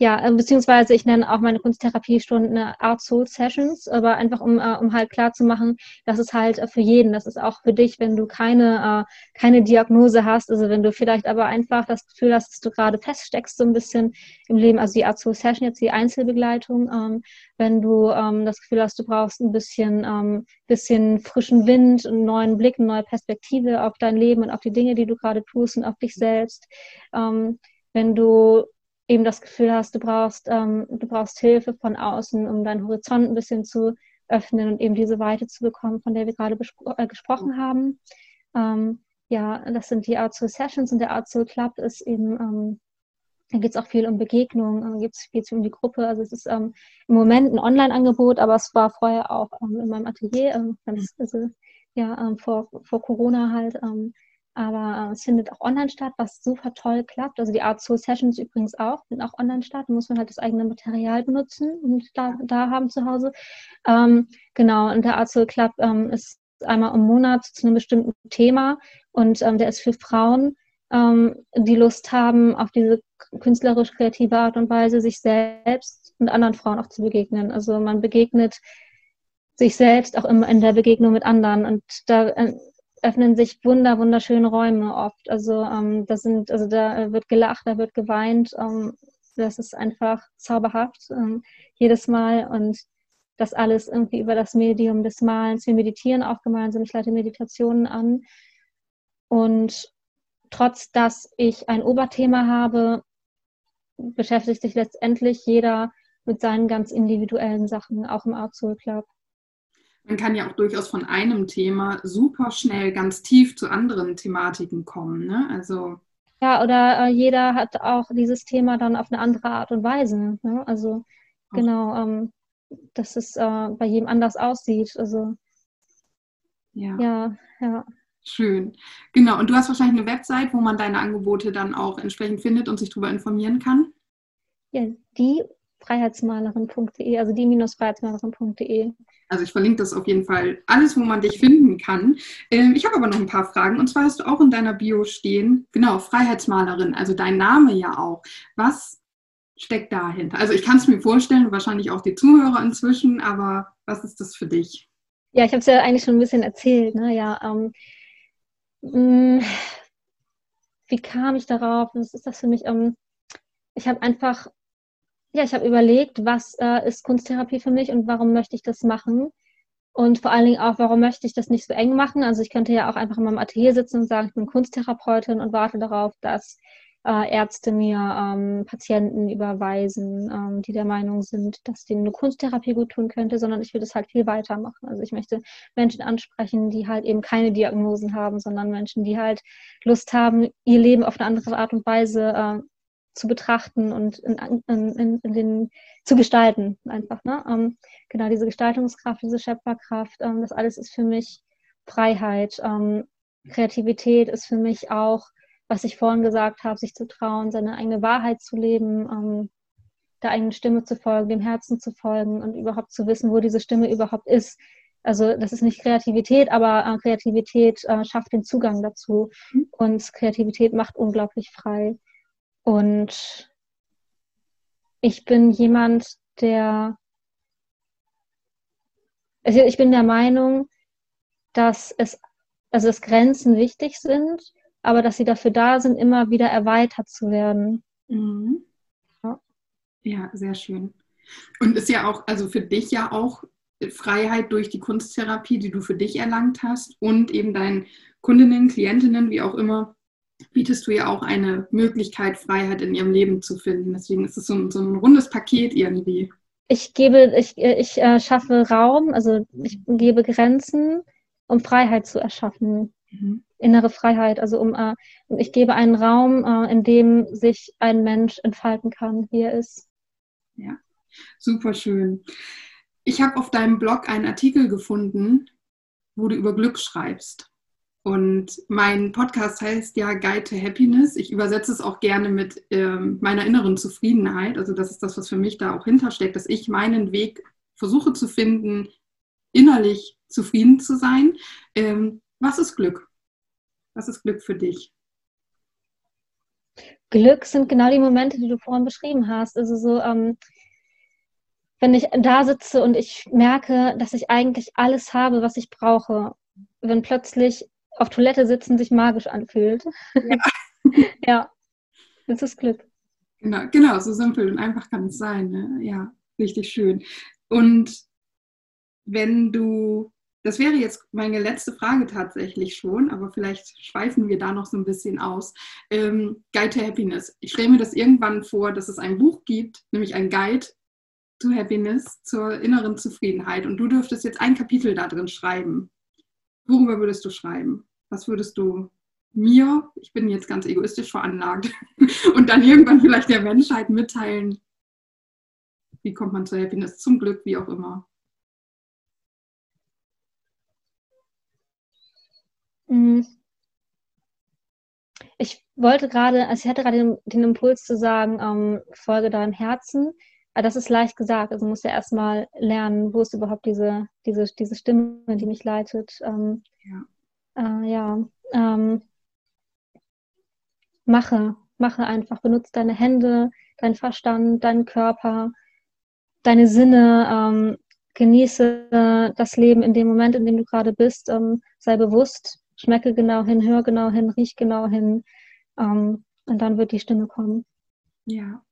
ja, äh, beziehungsweise ich nenne auch meine Kunsttherapiestunden Art Soul Sessions, aber einfach um, äh, um halt klar zu machen, das ist halt äh, für jeden, das ist auch für dich, wenn du keine, äh, keine Diagnose hast, also wenn du vielleicht aber einfach das Gefühl hast, dass du gerade feststeckst so ein bisschen im Leben, also die Art Soul Session, jetzt die Einzelbegleitung, ähm, wenn du ähm, das Gefühl hast, du brauchst ein bisschen, ähm, bisschen frischen Wind, einen neuen Blick, eine neue Perspektive auf dein Leben und auf die Dinge, die du gerade tust und auf dich selbst. Wenn du eben das Gefühl hast, du brauchst, ähm, du brauchst Hilfe von außen, um deinen Horizont ein bisschen zu öffnen und eben diese Weite zu bekommen, von der wir gerade äh, gesprochen haben. Ähm, ja, das sind die Art Soul Sessions und der Art Soul Club ist eben, ähm, da geht es auch viel um Begegnungen, äh, geht es viel um die Gruppe. Also es ist ähm, im Moment ein Online-Angebot, aber es war vorher auch ähm, in meinem Atelier. Ähm, ganz, also ja, vor, vor Corona halt. Aber äh, es findet auch online statt, was super toll klappt. Also die Art Soul Sessions übrigens auch, finden auch online statt. Da muss man halt das eigene Material benutzen und da, da haben zu Hause. Ähm, genau, und der Art Soul Club ähm, ist einmal im Monat zu einem bestimmten Thema und ähm, der ist für Frauen, ähm, die Lust haben, auf diese künstlerisch-kreative Art und Weise sich selbst und anderen Frauen auch zu begegnen. Also man begegnet sich selbst auch immer in der Begegnung mit anderen und da äh, öffnen sich wunder, wunderschöne Räume oft. Also ähm, das sind, also da wird gelacht, da wird geweint. Ähm, das ist einfach zauberhaft ähm, jedes Mal und das alles irgendwie über das Medium des Malens. Wir meditieren auch gemeinsam, ich leite Meditationen an. Und trotz dass ich ein Oberthema habe, beschäftigt sich letztendlich jeder mit seinen ganz individuellen Sachen, auch im Art Soul Club man kann ja auch durchaus von einem Thema super schnell ganz tief zu anderen Thematiken kommen. Ne? Also ja, oder äh, jeder hat auch dieses Thema dann auf eine andere Art und Weise. Ne? Also genau, ähm, dass es äh, bei jedem anders aussieht. Also ja. ja, ja. Schön. Genau. Und du hast wahrscheinlich eine Website, wo man deine Angebote dann auch entsprechend findet und sich darüber informieren kann. Ja, die freiheitsmalerin.de, also die-freiheitsmalerin.de. Also ich verlinke das auf jeden Fall alles, wo man dich finden kann. Ähm, ich habe aber noch ein paar Fragen. Und zwar hast du auch in deiner Bio stehen, genau, Freiheitsmalerin, also dein Name ja auch. Was steckt dahinter? Also ich kann es mir vorstellen, wahrscheinlich auch die Zuhörer inzwischen, aber was ist das für dich? Ja, ich habe es ja eigentlich schon ein bisschen erzählt. Ne? Ja, ähm, mm, wie kam ich darauf? Was ist das für mich? Ähm, ich habe einfach ja, ich habe überlegt, was äh, ist Kunsttherapie für mich und warum möchte ich das machen? Und vor allen Dingen auch, warum möchte ich das nicht so eng machen? Also ich könnte ja auch einfach in meinem Atelier sitzen und sagen, ich bin Kunsttherapeutin und warte darauf, dass äh, Ärzte mir ähm, Patienten überweisen, ähm, die der Meinung sind, dass denen eine Kunsttherapie gut tun könnte, sondern ich will das halt viel weitermachen. Also ich möchte Menschen ansprechen, die halt eben keine Diagnosen haben, sondern Menschen, die halt Lust haben, ihr Leben auf eine andere Art und Weise äh, zu betrachten und in, in, in, den, zu gestalten einfach. Ne? Ähm, genau, diese Gestaltungskraft, diese Schöpferkraft, ähm, das alles ist für mich Freiheit. Ähm, Kreativität ist für mich auch, was ich vorhin gesagt habe, sich zu trauen, seine eigene Wahrheit zu leben, ähm, der eigenen Stimme zu folgen, dem Herzen zu folgen und überhaupt zu wissen, wo diese Stimme überhaupt ist. Also das ist nicht Kreativität, aber äh, Kreativität äh, schafft den Zugang dazu mhm. und Kreativität macht unglaublich frei. Und ich bin jemand, der, also ich bin der Meinung, dass es, also dass Grenzen wichtig sind, aber dass sie dafür da sind, immer wieder erweitert zu werden. Mhm. Ja. ja, sehr schön. Und ist ja auch, also für dich ja auch Freiheit durch die Kunsttherapie, die du für dich erlangt hast und eben deinen Kundinnen, Klientinnen, wie auch immer, bietest du ja auch eine Möglichkeit, Freiheit in ihrem Leben zu finden. Deswegen ist es so ein, so ein rundes Paket irgendwie. Ich gebe, ich, ich äh, schaffe Raum, also ich gebe Grenzen, um Freiheit zu erschaffen. Mhm. Innere Freiheit, also um äh, ich gebe einen Raum, äh, in dem sich ein Mensch entfalten kann, wie er ist. Ja, super schön. Ich habe auf deinem Blog einen Artikel gefunden, wo du über Glück schreibst. Und mein Podcast heißt ja Guide to Happiness. Ich übersetze es auch gerne mit ähm, meiner inneren Zufriedenheit. Also das ist das, was für mich da auch hintersteckt, dass ich meinen Weg versuche zu finden, innerlich zufrieden zu sein. Ähm, was ist Glück? Was ist Glück für dich? Glück sind genau die Momente, die du vorhin beschrieben hast. Also so, ähm, wenn ich da sitze und ich merke, dass ich eigentlich alles habe, was ich brauche. Wenn plötzlich auf Toilette sitzen sich magisch anfühlt. Ja, <laughs> ja das ist Glück. Genau, genau, so simpel und einfach kann es sein. Ne? Ja, richtig schön. Und wenn du, das wäre jetzt meine letzte Frage tatsächlich schon, aber vielleicht schweifen wir da noch so ein bisschen aus. Ähm, Guide to Happiness. Ich stelle mir das irgendwann vor, dass es ein Buch gibt, nämlich ein Guide to Happiness, zur inneren Zufriedenheit. Und du dürftest jetzt ein Kapitel da drin schreiben. Worüber würdest du schreiben? Was würdest du mir, ich bin jetzt ganz egoistisch veranlagt, <laughs> und dann irgendwann vielleicht der Menschheit mitteilen? Wie kommt man zur Happiness, zum Glück, wie auch immer? Mhm. Ich wollte gerade, also ich hatte gerade den, den Impuls zu sagen, ähm, folge deinem Herzen. Aber das ist leicht gesagt. Also muss ja erstmal lernen, wo ist überhaupt diese, diese, diese Stimme, die mich leitet. Ähm, ja. Äh, ja ähm, mache, mache einfach, benutze deine Hände, deinen Verstand, deinen Körper, deine Sinne, ähm, genieße das Leben in dem Moment, in dem du gerade bist, ähm, sei bewusst, schmecke genau hin, hör genau hin, riech genau hin ähm, und dann wird die Stimme kommen. Ja.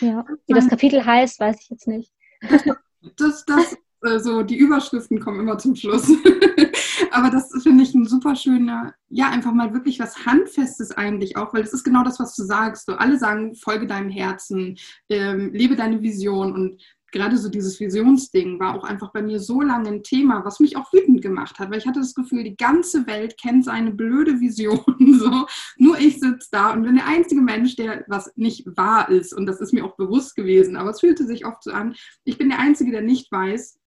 Ja. Wie das Kapitel heißt, weiß ich jetzt nicht. <laughs> Das, das, also die Überschriften kommen immer zum Schluss. <laughs> Aber das finde ich ein super schöner, ja, einfach mal wirklich was Handfestes eigentlich auch, weil das ist genau das, was du sagst. So, alle sagen, folge deinem Herzen, ähm, lebe deine Vision und gerade so dieses Visionsding war auch einfach bei mir so lange ein Thema, was mich auch wütend gemacht hat, weil ich hatte das Gefühl, die ganze Welt kennt seine blöde Vision. <laughs> So. Nur ich sitze da und bin der einzige Mensch, der was nicht wahr ist. Und das ist mir auch bewusst gewesen. Aber es fühlte sich oft so an, ich bin der Einzige, der nicht weiß,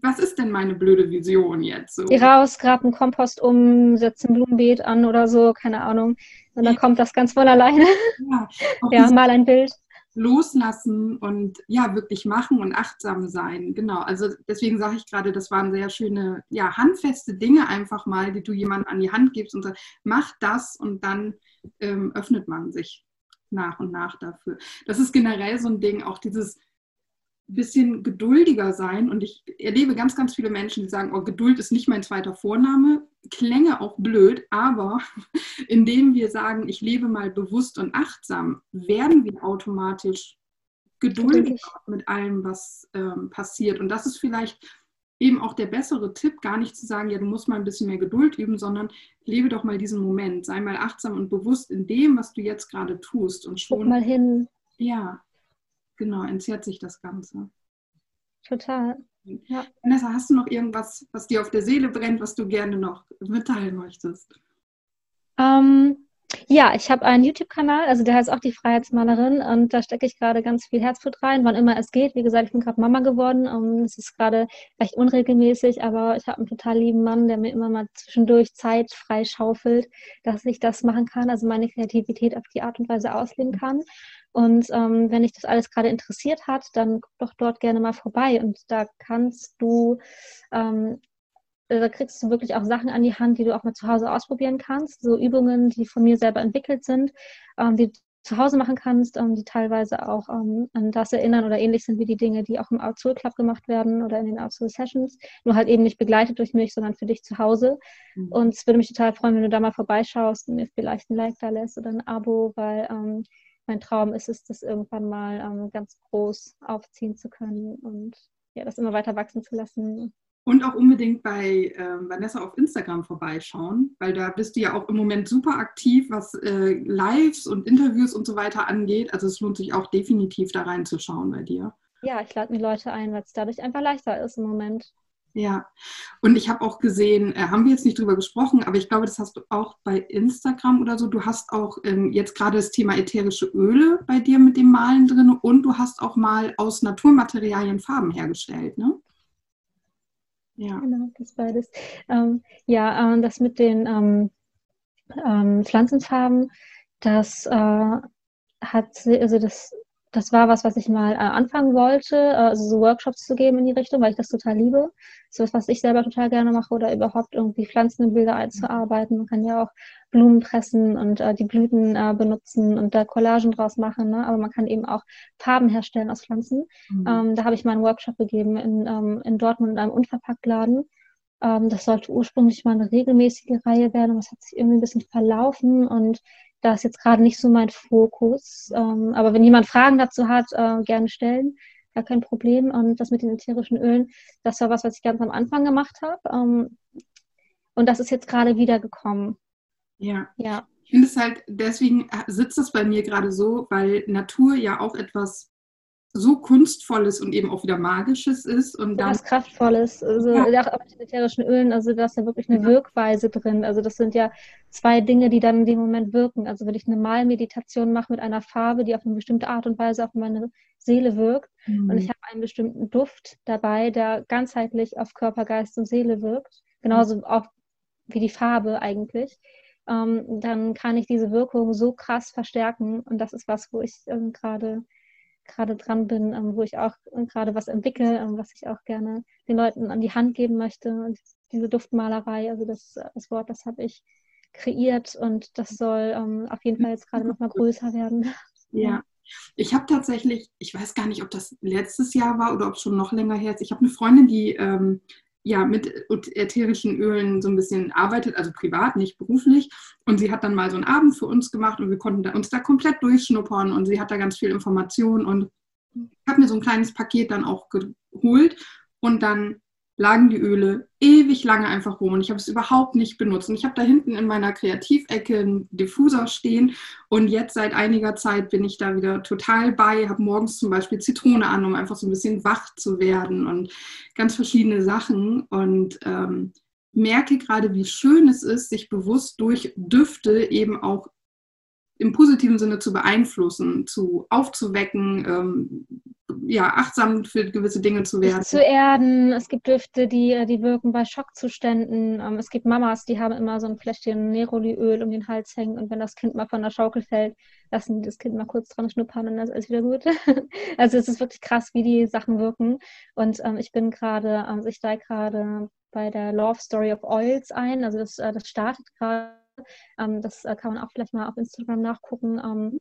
was ist denn meine blöde Vision jetzt? So? Geh raus, grab einen Kompost um, setz ein Blumenbeet an oder so, keine Ahnung. Und dann kommt das ganz von alleine. Ja, <laughs> ja mal ein Bild. Loslassen und ja, wirklich machen und achtsam sein. Genau. Also deswegen sage ich gerade, das waren sehr schöne, ja, handfeste Dinge einfach mal, die du jemandem an die Hand gibst und sagst, mach das und dann ähm, öffnet man sich nach und nach dafür. Das ist generell so ein Ding, auch dieses bisschen geduldiger sein. Und ich erlebe ganz, ganz viele Menschen, die sagen, oh, Geduld ist nicht mein zweiter Vorname. Klänge auch blöd, aber <laughs> indem wir sagen, ich lebe mal bewusst und achtsam, werden wir automatisch geduldiger mit allem, was ähm, passiert. Und das ist vielleicht eben auch der bessere Tipp, gar nicht zu sagen, ja, du musst mal ein bisschen mehr Geduld üben, sondern lebe doch mal diesen Moment, sei mal achtsam und bewusst in dem, was du jetzt gerade tust und schon Guck mal hin. Ja, genau, entzerrt sich das Ganze. Total. Ja. Vanessa, hast du noch irgendwas, was dir auf der Seele brennt, was du gerne noch mitteilen möchtest? Ähm, ja, ich habe einen YouTube-Kanal, also der heißt auch die Freiheitsmalerin und da stecke ich gerade ganz viel Herzblut rein, wann immer es geht. Wie gesagt, ich bin gerade Mama geworden. Um, es ist gerade recht unregelmäßig, aber ich habe einen total lieben Mann, der mir immer mal zwischendurch Zeit freischaufelt, dass ich das machen kann, also meine Kreativität auf die Art und Weise ausleben kann. Und ähm, wenn dich das alles gerade interessiert hat, dann guck doch dort gerne mal vorbei. Und da kannst du, ähm, da kriegst du wirklich auch Sachen an die Hand, die du auch mal zu Hause ausprobieren kannst. So Übungen, die von mir selber entwickelt sind, ähm, die du zu Hause machen kannst, ähm, die teilweise auch ähm, an das erinnern oder ähnlich sind wie die Dinge, die auch im Outsoul Club gemacht werden oder in den Outsoul Sessions. Nur halt eben nicht begleitet durch mich, sondern für dich zu Hause. Mhm. Und es würde mich total freuen, wenn du da mal vorbeischaust und mir vielleicht ein Like da lässt oder ein Abo, weil ähm, mein Traum ist es, das irgendwann mal ähm, ganz groß aufziehen zu können und ja, das immer weiter wachsen zu lassen. Und auch unbedingt bei äh, Vanessa auf Instagram vorbeischauen, weil da bist du ja auch im Moment super aktiv, was äh, Lives und Interviews und so weiter angeht. Also es lohnt sich auch definitiv da reinzuschauen bei dir. Ja, ich lade mir Leute ein, weil es dadurch einfach leichter ist im Moment. Ja, und ich habe auch gesehen, äh, haben wir jetzt nicht drüber gesprochen, aber ich glaube, das hast du auch bei Instagram oder so. Du hast auch ähm, jetzt gerade das Thema ätherische Öle bei dir mit dem Malen drin und du hast auch mal aus Naturmaterialien Farben hergestellt, ne? Ja. Genau, das beides. Ähm, ja, äh, das mit den ähm, ähm Pflanzenfarben, das äh, hat, also das das war was, was ich mal äh, anfangen wollte, äh, also so Workshops zu geben in die Richtung, weil ich das total liebe. So was, was ich selber total gerne mache oder überhaupt irgendwie Pflanzen in Bilder einzuarbeiten. Man kann ja auch Blumen pressen und äh, die Blüten äh, benutzen und da Collagen draus machen, ne? aber man kann eben auch Farben herstellen aus Pflanzen. Mhm. Ähm, da habe ich mal einen Workshop gegeben in, ähm, in Dortmund in einem Unverpacktladen. Ähm, das sollte ursprünglich mal eine regelmäßige Reihe werden, aber es hat sich irgendwie ein bisschen verlaufen und da ist jetzt gerade nicht so mein Fokus. Ähm, aber wenn jemand Fragen dazu hat, äh, gerne stellen. Gar kein Problem. Und das mit den ätherischen Ölen, das war was, was ich ganz am Anfang gemacht habe. Ähm, und das ist jetzt gerade wieder gekommen. Ja. Ja. Ich finde es halt, deswegen sitzt das bei mir gerade so, weil Natur ja auch etwas so kunstvolles und eben auch wieder magisches ist und dann was kraftvolles also ja. auch mit ätherischen Ölen also da ist ja wirklich eine ja. Wirkweise drin also das sind ja zwei Dinge die dann in dem Moment wirken also wenn ich eine Malmeditation mache mit einer Farbe die auf eine bestimmte Art und Weise auf meine Seele wirkt mhm. und ich habe einen bestimmten Duft dabei der ganzheitlich auf Körper Geist und Seele wirkt genauso mhm. auch wie die Farbe eigentlich, ähm, dann kann ich diese Wirkung so krass verstärken. Und das ist was, wo ich ähm, gerade gerade dran bin, ähm, wo ich auch äh, gerade was entwickle, ähm, was ich auch gerne den Leuten an die Hand geben möchte. Und diese Duftmalerei, also das, das Wort, das habe ich kreiert und das soll ähm, auf jeden Fall jetzt gerade noch mal größer werden. <laughs> Ja. Ich habe tatsächlich, ich weiß gar nicht, ob das letztes Jahr war oder ob schon noch länger her ist. Ich habe eine Freundin, die ähm, ja mit ätherischen Ölen so ein bisschen arbeitet, also privat, nicht beruflich. Und sie hat dann mal so einen Abend für uns gemacht und wir konnten uns da komplett durchschnuppern und sie hat da ganz viel Information und ich habe mir so ein kleines Paket dann auch geholt und dann lagen die Öle ewig lange einfach rum und ich habe es überhaupt nicht benutzt. Und ich habe da hinten in meiner Kreativecke einen Diffuser stehen und jetzt seit einiger Zeit bin ich da wieder total bei, habe morgens zum Beispiel Zitrone an, um einfach so ein bisschen wach zu werden und ganz verschiedene Sachen und ähm, merke gerade, wie schön es ist, sich bewusst durch Düfte eben auch im positiven Sinne zu beeinflussen, zu aufzuwecken, ähm, ja, achtsam für gewisse Dinge zu werden. Zu erden. Es gibt Düfte, die, die wirken bei Schockzuständen. Ähm, es gibt Mamas, die haben immer so ein Fläschchen Neroliöl um den Hals hängen und wenn das Kind mal von der Schaukel fällt, lassen die das Kind mal kurz dran schnuppern und dann ist alles wieder gut. <laughs> also es ist wirklich krass, wie die Sachen wirken. Und ähm, ich bin gerade, also ich steige gerade bei der Love Story of Oils ein. Also das, äh, das startet gerade ähm, das äh, kann man auch vielleicht mal auf Instagram nachgucken. Ähm,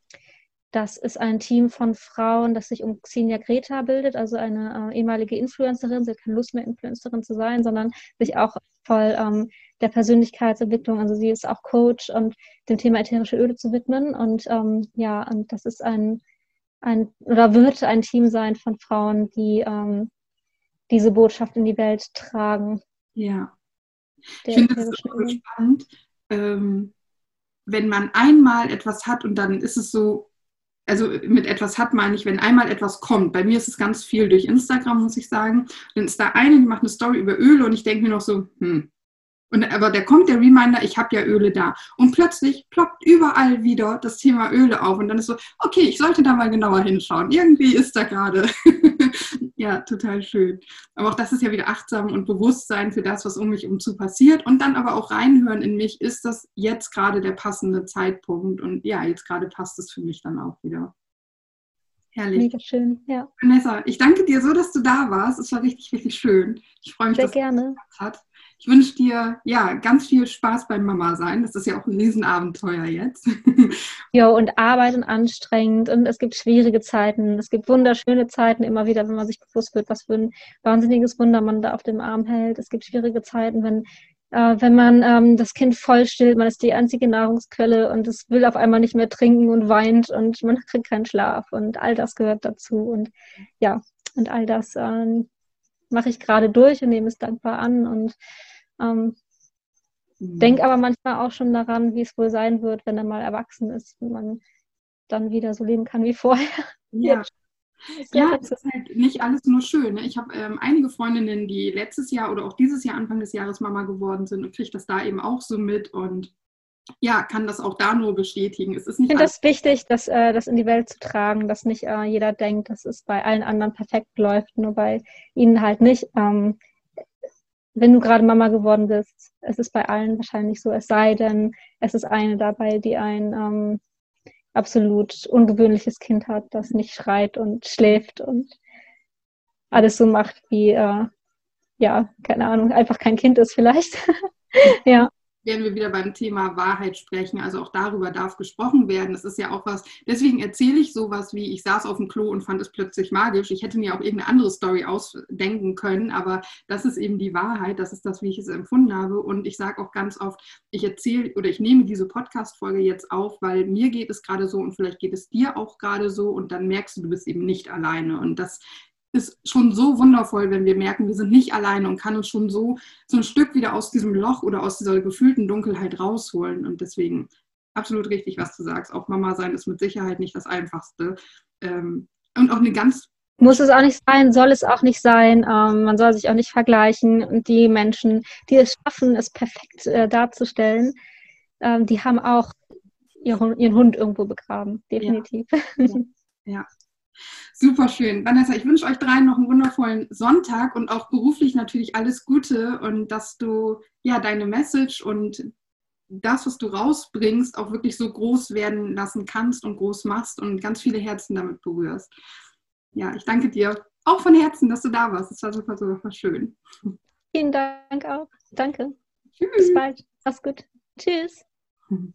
das ist ein Team von Frauen, das sich um Xenia Greta bildet, also eine äh, ehemalige Influencerin. Sie hat keine Lust mehr, Influencerin zu sein, sondern sich auch voll ähm, der Persönlichkeitsentwicklung, also sie ist auch Coach und dem Thema ätherische Öle zu widmen. Und ähm, ja, und das ist ein, ein oder wird ein Team sein von Frauen, die ähm, diese Botschaft in die Welt tragen. Ja. Ich finde das so spannend, ähm, wenn man einmal etwas hat und dann ist es so, also mit etwas hat meine ich, wenn einmal etwas kommt. Bei mir ist es ganz viel durch Instagram, muss ich sagen. Dann ist da eine, die macht eine Story über Öle und ich denke mir noch so, hm. Und, aber da kommt der Reminder, ich habe ja Öle da. Und plötzlich ploppt überall wieder das Thema Öle auf. Und dann ist so, okay, ich sollte da mal genauer hinschauen. Irgendwie ist da gerade. Ja, total schön. Aber auch das ist ja wieder achtsam und Bewusstsein für das, was um mich um zu passiert. Und dann aber auch reinhören in mich, ist das jetzt gerade der passende Zeitpunkt? Und ja, jetzt gerade passt es für mich dann auch wieder. Herrlich. Mega schön, ja. Vanessa, ich danke dir so, dass du da warst. Es war richtig, richtig schön. Ich freue mich, Sehr dass gerne. es hat. Ich wünsche dir ja ganz viel Spaß beim Mama sein. Das ist ja auch ein Riesenabenteuer jetzt. <laughs> Ja, und Arbeit und anstrengend und es gibt schwierige Zeiten. Es gibt wunderschöne Zeiten immer wieder, wenn man sich bewusst wird, was für ein wahnsinniges Wunder man da auf dem Arm hält. Es gibt schwierige Zeiten, wenn äh, wenn man ähm, das Kind voll stillt, man ist die einzige Nahrungsquelle und es will auf einmal nicht mehr trinken und weint und man <laughs> kriegt keinen Schlaf und all das gehört dazu und ja, und all das ähm, mache ich gerade durch und nehme es dankbar an und ähm, mhm. denke aber manchmal auch schon daran, wie es wohl sein wird, wenn er mal erwachsen ist und man dann wieder so leben kann wie <laughs> vorher. Ja. Ja, es ist halt nicht alles nur schön. Ne? Ich habe ähm, einige Freundinnen, die letztes Jahr oder auch dieses Jahr, Anfang des Jahres Mama geworden sind und kriege das da eben auch so mit und ja, kann das auch da nur bestätigen. Es ist nicht ich finde das wichtig, das, äh, das in die Welt zu tragen, dass nicht äh, jeder denkt, dass es bei allen anderen perfekt läuft, nur bei ihnen halt nicht. Ähm, wenn du gerade Mama geworden bist, es ist bei allen wahrscheinlich so, es sei denn, es ist eine dabei, die ein ähm, absolut ungewöhnliches Kind hat, das nicht schreit und schläft und alles so macht, wie, äh, ja, keine Ahnung, einfach kein Kind ist vielleicht. <laughs> ja werden wir wieder beim Thema Wahrheit sprechen. Also auch darüber darf gesprochen werden. Das ist ja auch was, deswegen erzähle ich sowas wie, ich saß auf dem Klo und fand es plötzlich magisch. Ich hätte mir auch irgendeine andere Story ausdenken können, aber das ist eben die Wahrheit. Das ist das, wie ich es empfunden habe. Und ich sage auch ganz oft, ich erzähle oder ich nehme diese Podcast-Folge jetzt auf, weil mir geht es gerade so und vielleicht geht es dir auch gerade so und dann merkst du, du bist eben nicht alleine. Und das ist schon so wundervoll, wenn wir merken, wir sind nicht alleine und kann uns schon so, so ein Stück wieder aus diesem Loch oder aus dieser gefühlten Dunkelheit rausholen. Und deswegen absolut richtig, was du sagst. Auch Mama sein ist mit Sicherheit nicht das Einfachste. Ähm, und auch eine ganz muss es auch nicht sein, soll es auch nicht sein. Ähm, man soll sich auch nicht vergleichen. Und die Menschen, die es schaffen, es perfekt äh, darzustellen, ähm, die haben auch ihren, ihren Hund irgendwo begraben, definitiv. Ja. <laughs> ja. Super schön. Vanessa, ich wünsche euch dreien noch einen wundervollen Sonntag und auch beruflich natürlich alles Gute und dass du ja deine Message und das, was du rausbringst, auch wirklich so groß werden lassen kannst und groß machst und ganz viele Herzen damit berührst. Ja, ich danke dir auch von Herzen, dass du da warst. Es war super, super schön. Vielen Dank auch. Danke. Tschüss. Bis bald. Mach's gut. Tschüss. <laughs>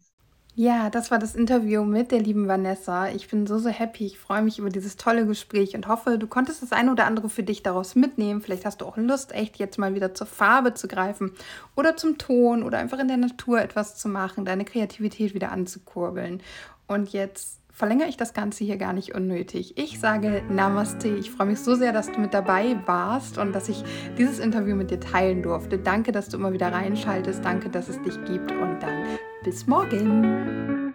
Ja, das war das Interview mit der lieben Vanessa. Ich bin so, so happy. Ich freue mich über dieses tolle Gespräch und hoffe, du konntest das eine oder andere für dich daraus mitnehmen. Vielleicht hast du auch Lust, echt jetzt mal wieder zur Farbe zu greifen oder zum Ton oder einfach in der Natur etwas zu machen, deine Kreativität wieder anzukurbeln. Und jetzt verlängere ich das Ganze hier gar nicht unnötig. Ich sage Namaste. Ich freue mich so sehr, dass du mit dabei warst und dass ich dieses Interview mit dir teilen durfte. Danke, dass du immer wieder reinschaltest. Danke, dass es dich gibt und dann bis morgen.